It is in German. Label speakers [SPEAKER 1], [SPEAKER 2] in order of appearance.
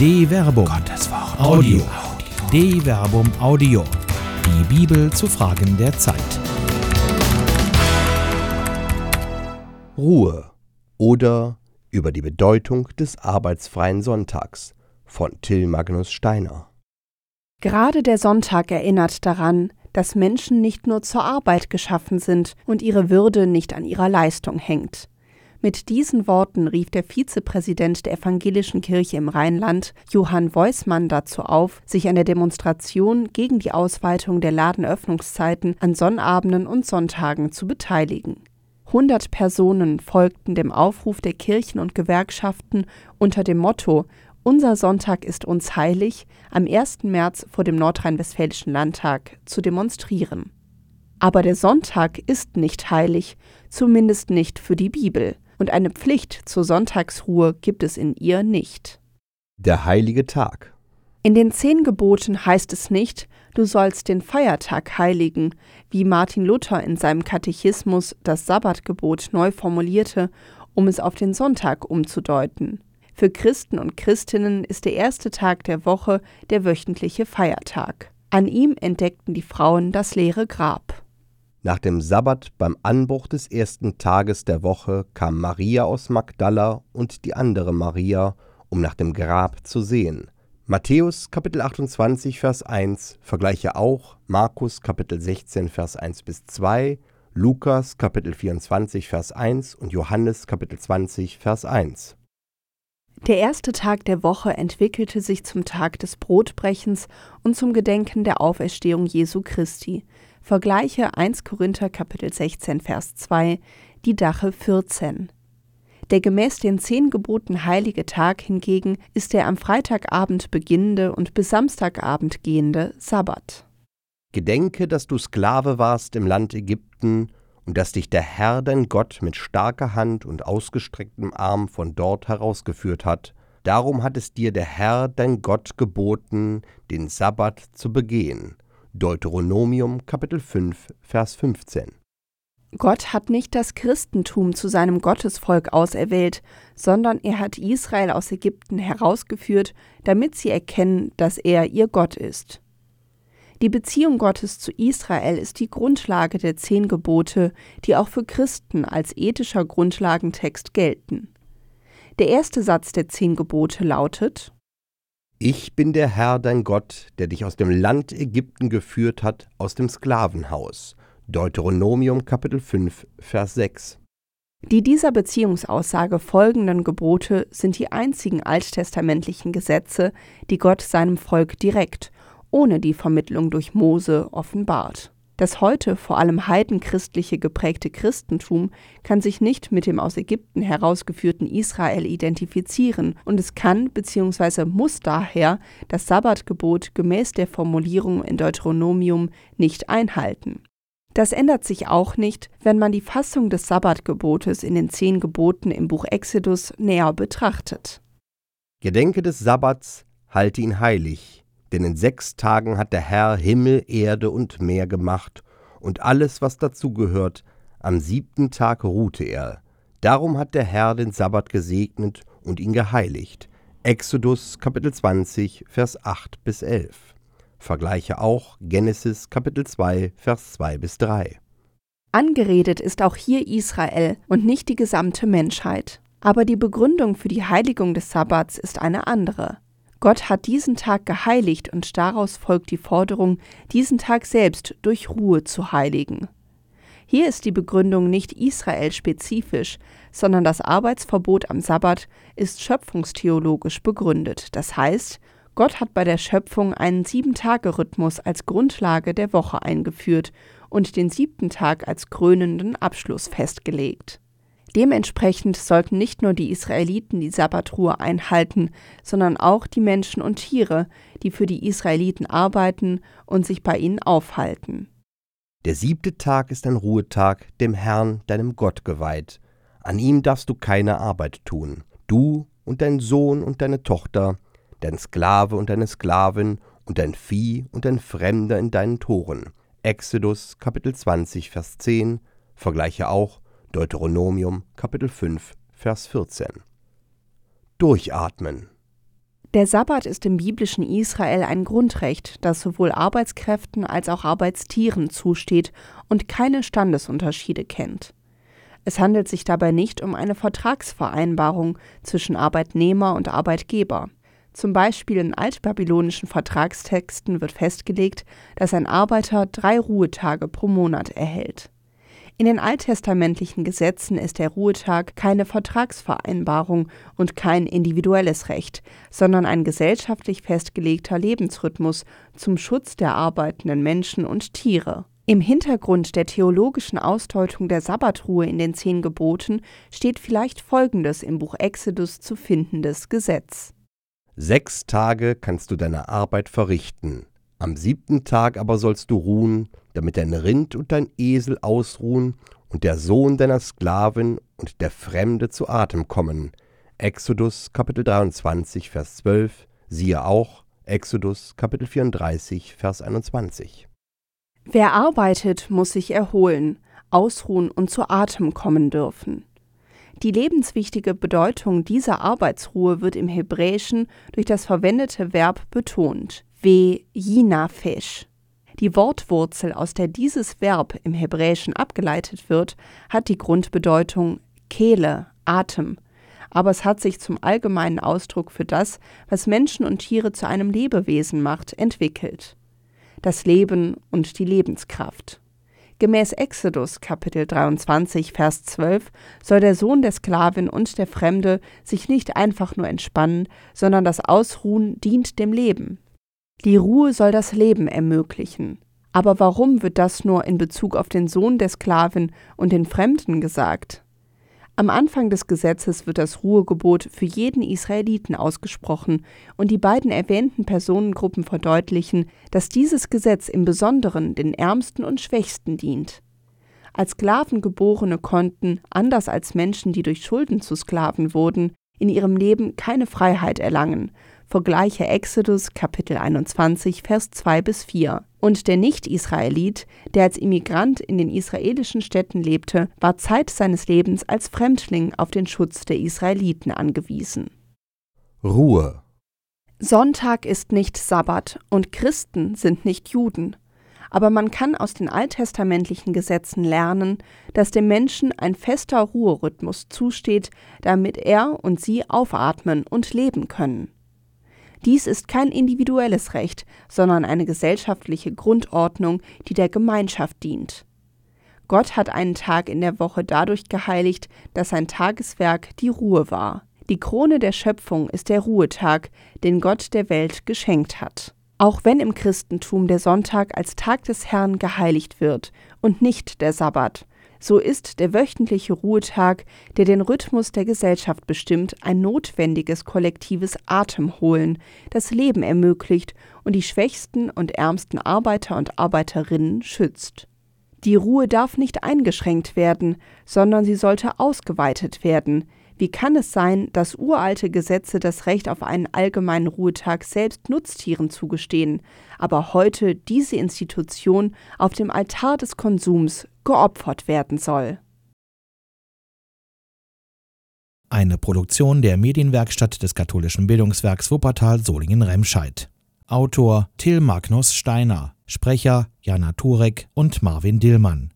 [SPEAKER 1] De Verbum. Gottes Wort. Audio. De Verbum Audio. Die Bibel zu Fragen der Zeit.
[SPEAKER 2] Ruhe oder über die Bedeutung des arbeitsfreien Sonntags von Till Magnus Steiner.
[SPEAKER 3] Gerade der Sonntag erinnert daran, dass Menschen nicht nur zur Arbeit geschaffen sind und ihre Würde nicht an ihrer Leistung hängt. Mit diesen Worten rief der Vizepräsident der Evangelischen Kirche im Rheinland, Johann Weusmann, dazu auf, sich an der Demonstration gegen die Ausweitung der Ladenöffnungszeiten an Sonnabenden und Sonntagen zu beteiligen. 100 Personen folgten dem Aufruf der Kirchen und Gewerkschaften unter dem Motto Unser Sonntag ist uns heilig am 1. März vor dem Nordrhein-Westfälischen Landtag zu demonstrieren. Aber der Sonntag ist nicht heilig, zumindest nicht für die Bibel und eine Pflicht zur Sonntagsruhe gibt es in ihr nicht.
[SPEAKER 2] Der heilige Tag.
[SPEAKER 3] In den zehn Geboten heißt es nicht, du sollst den Feiertag heiligen, wie Martin Luther in seinem Katechismus das Sabbatgebot neu formulierte, um es auf den Sonntag umzudeuten. Für Christen und Christinnen ist der erste Tag der Woche der wöchentliche Feiertag. An ihm entdeckten die Frauen das leere Grab.
[SPEAKER 2] Nach dem Sabbat beim Anbruch des ersten Tages der Woche kam Maria aus Magdala und die andere Maria, um nach dem Grab zu sehen. Matthäus Kapitel 28 Vers 1 vergleiche auch Markus Kapitel 16 Vers 1 bis 2, Lukas Kapitel 24 Vers 1 und Johannes Kapitel 20 Vers 1.
[SPEAKER 3] Der erste Tag der Woche entwickelte sich zum Tag des Brotbrechens und zum Gedenken der Auferstehung Jesu Christi. Vergleiche 1 Korinther Kapitel 16 Vers 2, die Dache 14. Der gemäß den zehn Geboten heilige Tag hingegen ist der am Freitagabend beginnende und bis Samstagabend gehende Sabbat.
[SPEAKER 2] Gedenke, dass du Sklave warst im Land Ägypten und dass dich der Herr dein Gott mit starker Hand und ausgestrecktem Arm von dort herausgeführt hat. Darum hat es dir der Herr dein Gott geboten, den Sabbat zu begehen. Deuteronomium Kapitel 5 Vers 15.
[SPEAKER 3] Gott hat nicht das Christentum zu seinem Gottesvolk auserwählt, sondern er hat Israel aus Ägypten herausgeführt, damit sie erkennen, dass er ihr Gott ist. Die Beziehung Gottes zu Israel ist die Grundlage der zehn Gebote, die auch für Christen als ethischer Grundlagentext gelten. Der erste Satz der zehn Gebote lautet
[SPEAKER 2] ich bin der Herr dein Gott, der dich aus dem Land Ägypten geführt hat, aus dem Sklavenhaus. Deuteronomium Kapitel 5, Vers 6.
[SPEAKER 3] Die dieser Beziehungsaussage folgenden Gebote sind die einzigen alttestamentlichen Gesetze, die Gott seinem Volk direkt, ohne die Vermittlung durch Mose, offenbart. Das heute vor allem heidenchristliche geprägte Christentum kann sich nicht mit dem aus Ägypten herausgeführten Israel identifizieren und es kann bzw. muss daher das Sabbatgebot gemäß der Formulierung in Deuteronomium nicht einhalten. Das ändert sich auch nicht, wenn man die Fassung des Sabbatgebotes in den zehn Geboten im Buch Exodus näher betrachtet.
[SPEAKER 2] Gedenke des Sabbats, halte ihn heilig, denn in sechs Tagen hat der Herr Himmel, Erde und Meer gemacht und alles, was dazu gehört. Am siebten Tag ruhte er. Darum hat der Herr den Sabbat gesegnet und ihn geheiligt. Exodus Kapitel 20, Vers 8 bis 11. Vergleiche auch Genesis Kapitel 2, Vers 2 bis 3.
[SPEAKER 3] Angeredet ist auch hier Israel und nicht die gesamte Menschheit. Aber die Begründung für die Heiligung des Sabbats ist eine andere. Gott hat diesen Tag geheiligt und daraus folgt die Forderung, diesen Tag selbst durch Ruhe zu heiligen. Hier ist die Begründung nicht Israel spezifisch, sondern das Arbeitsverbot am Sabbat ist schöpfungstheologisch begründet. Das heißt, Gott hat bei der Schöpfung einen Sieben-Tage-Rhythmus als Grundlage der Woche eingeführt und den siebten Tag als krönenden Abschluss festgelegt. Dementsprechend sollten nicht nur die Israeliten die Sabbatruhe einhalten, sondern auch die Menschen und Tiere, die für die Israeliten arbeiten und sich bei ihnen aufhalten.
[SPEAKER 2] Der siebte Tag ist ein Ruhetag, dem Herrn, deinem Gott geweiht. An ihm darfst du keine Arbeit tun. Du und dein Sohn und deine Tochter, dein Sklave und deine Sklavin und dein Vieh und dein Fremder in deinen Toren. Exodus Kapitel 20, Vers 10, vergleiche auch Deuteronomium Kapitel 5 Vers 14. Durchatmen.
[SPEAKER 3] Der Sabbat ist im biblischen Israel ein Grundrecht, das sowohl Arbeitskräften als auch Arbeitstieren zusteht und keine Standesunterschiede kennt. Es handelt sich dabei nicht um eine Vertragsvereinbarung zwischen Arbeitnehmer und Arbeitgeber. Zum Beispiel in altbabylonischen Vertragstexten wird festgelegt, dass ein Arbeiter drei Ruhetage pro Monat erhält. In den alttestamentlichen Gesetzen ist der Ruhetag keine Vertragsvereinbarung und kein individuelles Recht, sondern ein gesellschaftlich festgelegter Lebensrhythmus zum Schutz der arbeitenden Menschen und Tiere. Im Hintergrund der theologischen Ausdeutung der Sabbatruhe in den zehn Geboten steht vielleicht Folgendes im Buch Exodus zu findendes Gesetz.
[SPEAKER 2] Sechs Tage kannst du deine Arbeit verrichten, am siebten Tag aber sollst du ruhen, damit dein Rind und dein Esel ausruhen und der Sohn deiner Sklavin und der Fremde zu Atem kommen. Exodus Kapitel 23, Vers 12, siehe auch Exodus Kapitel 34, Vers 21.
[SPEAKER 3] Wer arbeitet, muss sich erholen, ausruhen und zu Atem kommen dürfen. Die lebenswichtige Bedeutung dieser Arbeitsruhe wird im Hebräischen durch das verwendete Verb betont wie Jinafesh. Die Wortwurzel, aus der dieses Verb im Hebräischen abgeleitet wird, hat die Grundbedeutung Kehle, Atem, aber es hat sich zum allgemeinen Ausdruck für das, was Menschen und Tiere zu einem Lebewesen macht, entwickelt. Das Leben und die Lebenskraft. Gemäß Exodus Kapitel 23 Vers 12 soll der Sohn der Sklavin und der Fremde sich nicht einfach nur entspannen, sondern das Ausruhen dient dem Leben, die Ruhe soll das Leben ermöglichen. Aber warum wird das nur in Bezug auf den Sohn der Sklavin und den Fremden gesagt? Am Anfang des Gesetzes wird das Ruhegebot für jeden Israeliten ausgesprochen und die beiden erwähnten Personengruppen verdeutlichen, dass dieses Gesetz im Besonderen den Ärmsten und Schwächsten dient. Als Sklavengeborene konnten, anders als Menschen, die durch Schulden zu Sklaven wurden, in ihrem Leben keine Freiheit erlangen, vergleiche Exodus Kapitel 21 Vers 2 bis 4. Und der Nicht-Israelit, der als Immigrant in den israelischen Städten lebte, war Zeit seines Lebens als Fremdling auf den Schutz der Israeliten angewiesen.
[SPEAKER 2] Ruhe.
[SPEAKER 3] Sonntag ist nicht Sabbat und Christen sind nicht Juden. Aber man kann aus den alttestamentlichen Gesetzen lernen, dass dem Menschen ein fester Ruherhythmus zusteht, damit er und sie aufatmen und leben können. Dies ist kein individuelles Recht, sondern eine gesellschaftliche Grundordnung, die der Gemeinschaft dient. Gott hat einen Tag in der Woche dadurch geheiligt, dass sein Tageswerk die Ruhe war. Die Krone der Schöpfung ist der Ruhetag, den Gott der Welt geschenkt hat. Auch wenn im Christentum der Sonntag als Tag des Herrn geheiligt wird und nicht der Sabbat, so ist der wöchentliche Ruhetag, der den Rhythmus der Gesellschaft bestimmt, ein notwendiges kollektives Atemholen, das Leben ermöglicht und die schwächsten und ärmsten Arbeiter und Arbeiterinnen schützt. Die Ruhe darf nicht eingeschränkt werden, sondern sie sollte ausgeweitet werden, wie kann es sein, dass uralte Gesetze das Recht auf einen allgemeinen Ruhetag selbst Nutztieren zugestehen, aber heute diese Institution auf dem Altar des Konsums geopfert werden soll?
[SPEAKER 1] Eine Produktion der Medienwerkstatt des katholischen Bildungswerks Wuppertal Solingen-Remscheid. Autor Till Magnus Steiner, Sprecher Jana Turek und Marvin Dillmann.